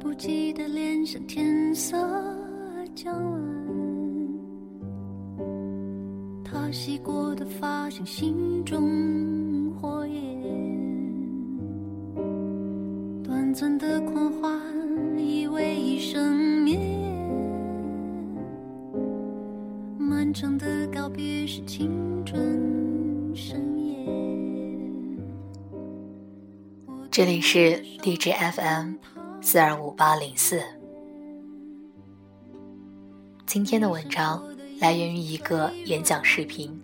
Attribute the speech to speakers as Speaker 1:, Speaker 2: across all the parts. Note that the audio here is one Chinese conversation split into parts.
Speaker 1: 不羁的脸上天色将晚，他洗过的发像心中火焰，短暂的狂欢以为一生绵延，漫长的告别是青春盛宴。
Speaker 2: 这里是荔枝 FM 四二五八零四。今天的文章来源于一个演讲视频，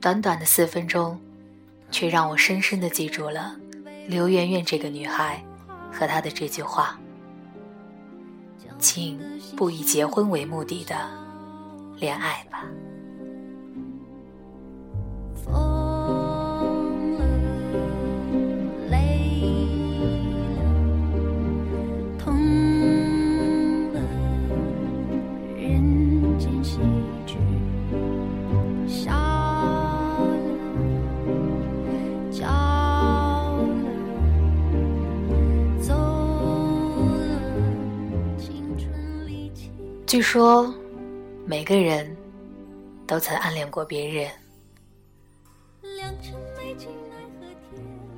Speaker 2: 短短的四分钟，却让我深深的记住了刘媛媛这个女孩和她的这句话：“请不以结婚为目的的恋爱吧。”据说，每个人都曾暗恋过别人。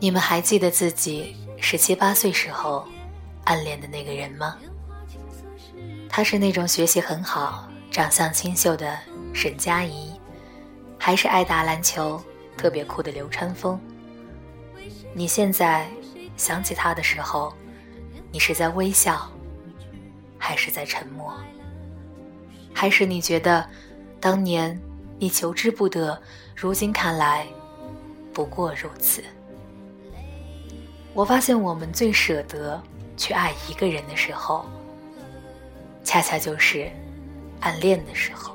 Speaker 2: 你们还记得自己十七八岁时候暗恋的那个人吗？他是那种学习很好、长相清秀的沈佳宜，还是爱打篮球、特别酷的流川枫？你现在想起他的时候，你是在微笑，还是在沉默？还是你觉得当年你求之不得，如今看来不过如此？我发现我们最舍得去爱一个人的时候，恰恰就是暗恋的时候。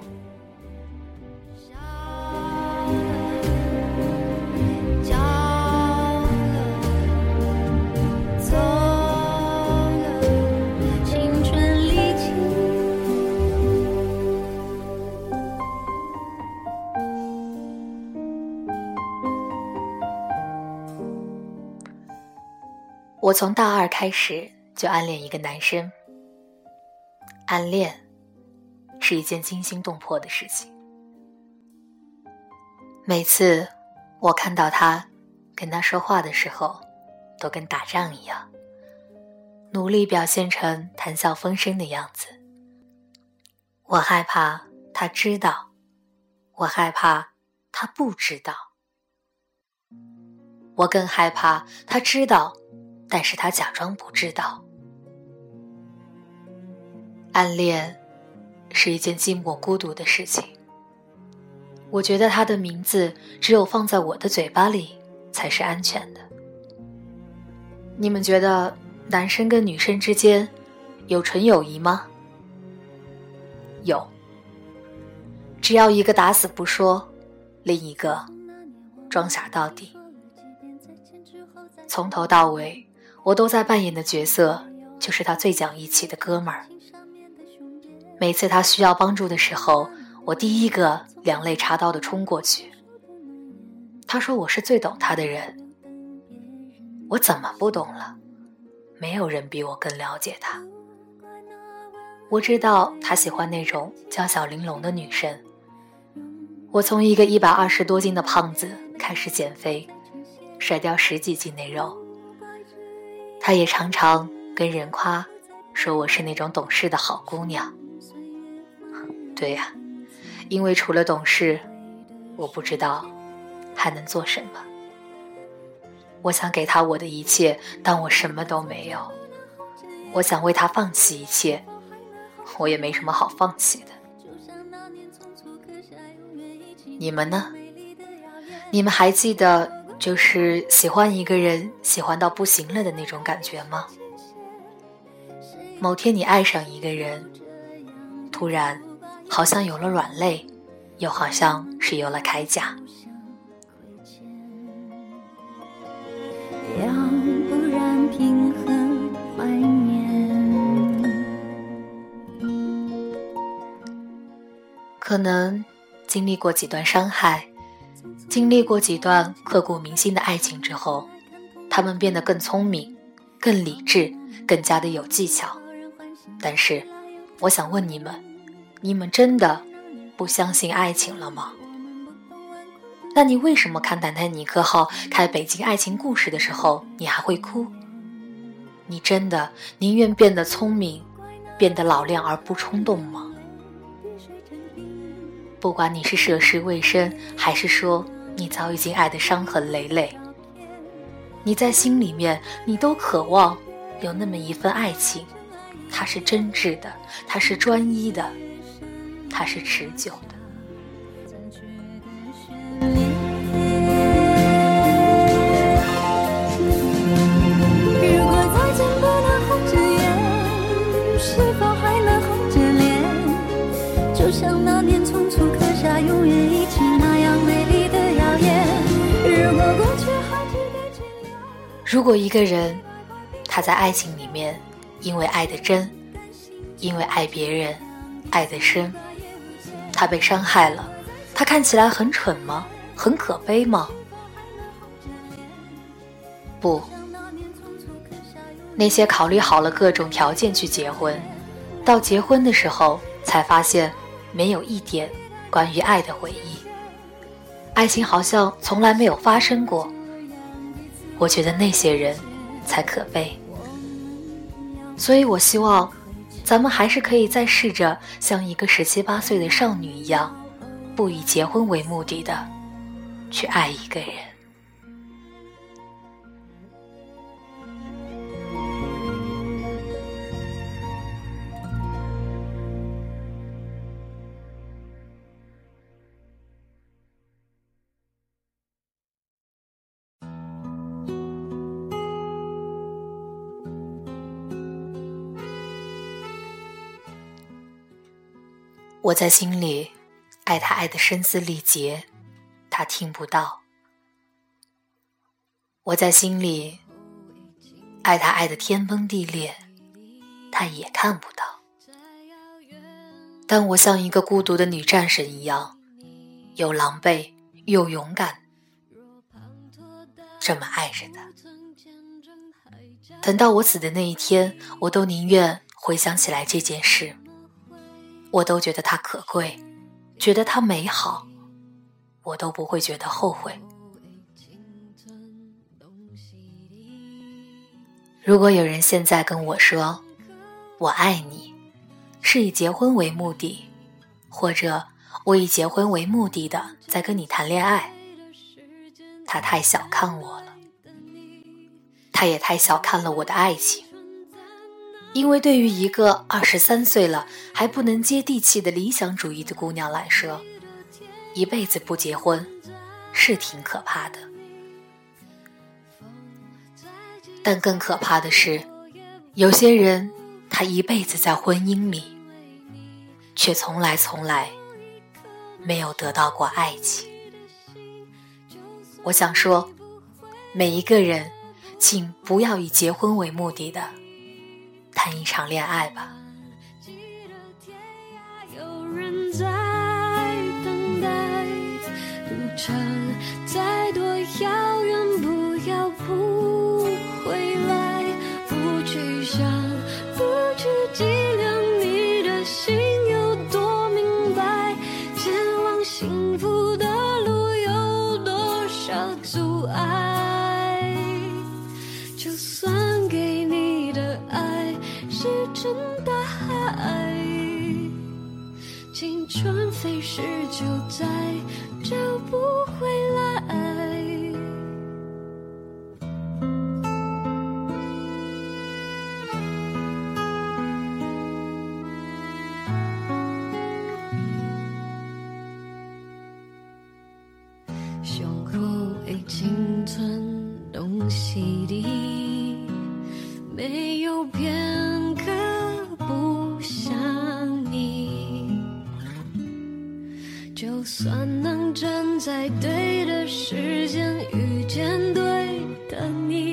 Speaker 2: 我从大二开始就暗恋一个男生。暗恋是一件惊心动魄的事情。每次我看到他跟他说话的时候，都跟打仗一样，努力表现成谈笑风生的样子。我害怕他知道，我害怕他不知道，我更害怕他知道。但是他假装不知道。暗恋是一件寂寞孤独的事情。我觉得他的名字只有放在我的嘴巴里才是安全的。你们觉得男生跟女生之间有纯友谊吗？有。只要一个打死不说，另一个装傻到底，从头到尾。我都在扮演的角色就是他最讲义气的哥们儿。每次他需要帮助的时候，我第一个两肋插刀的冲过去。他说我是最懂他的人，我怎么不懂了？没有人比我更了解他。我知道他喜欢那种娇小玲珑的女生。我从一个一百二十多斤的胖子开始减肥，甩掉十几斤内肉。他也常常跟人夸，说我是那种懂事的好姑娘。对呀，因为除了懂事，我不知道还能做什么。我想给他我的一切，但我什么都没有。我想为他放弃一切，我也没什么好放弃的。你们呢？你们还记得？就是喜欢一个人，喜欢到不行了的那种感觉吗？某天你爱上一个人，突然好像有了软肋，又好像是有了铠甲。
Speaker 1: 要不然平衡怀念。
Speaker 2: 可能经历过几段伤害。经历过几段刻骨铭心的爱情之后，他们变得更聪明，更理智，更加的有技巧。但是，我想问你们：你们真的不相信爱情了吗？那你为什么看泰坦尼克号开北京爱情故事的时候，你还会哭？你真的宁愿变得聪明，变得老练而不冲动吗？不管你是涉世未深，还是说你早已经爱得伤痕累累，你在心里面，你都渴望有那么一份爱情，它是真挚的，它是专一的，它是持久的。如果一个人他在爱情里面，因为爱的真，因为爱别人，爱的深，他被伤害了，他看起来很蠢吗？很可悲吗？不，那些考虑好了各种条件去结婚，到结婚的时候才发现没有一点关于爱的回忆，爱情好像从来没有发生过。我觉得那些人才可悲，所以我希望咱们还是可以再试着像一个十七八岁的少女一样，不以结婚为目的的去爱一个人。我在心里爱他，爱的声嘶力竭，他听不到；我在心里爱他，爱的天崩地裂，他也看不到。但我像一个孤独的女战神一样，又狼狈又勇敢，这么爱着他。等到我死的那一天，我都宁愿回想起来这件事。我都觉得它可贵，觉得它美好，我都不会觉得后悔。如果有人现在跟我说“我爱你”，是以结婚为目的，或者我以结婚为目的的在跟你谈恋爱，他太小看我了，他也太小看了我的爱情。因为对于一个二十三岁了还不能接地气的理想主义的姑娘来说，一辈子不结婚是挺可怕的。但更可怕的是，有些人他一辈子在婚姻里，却从来从来没有得到过爱情。我想说，每一个人，请不要以结婚为目的的。谈一场恋爱吧。
Speaker 1: 再算能站在对的时间遇见对的你。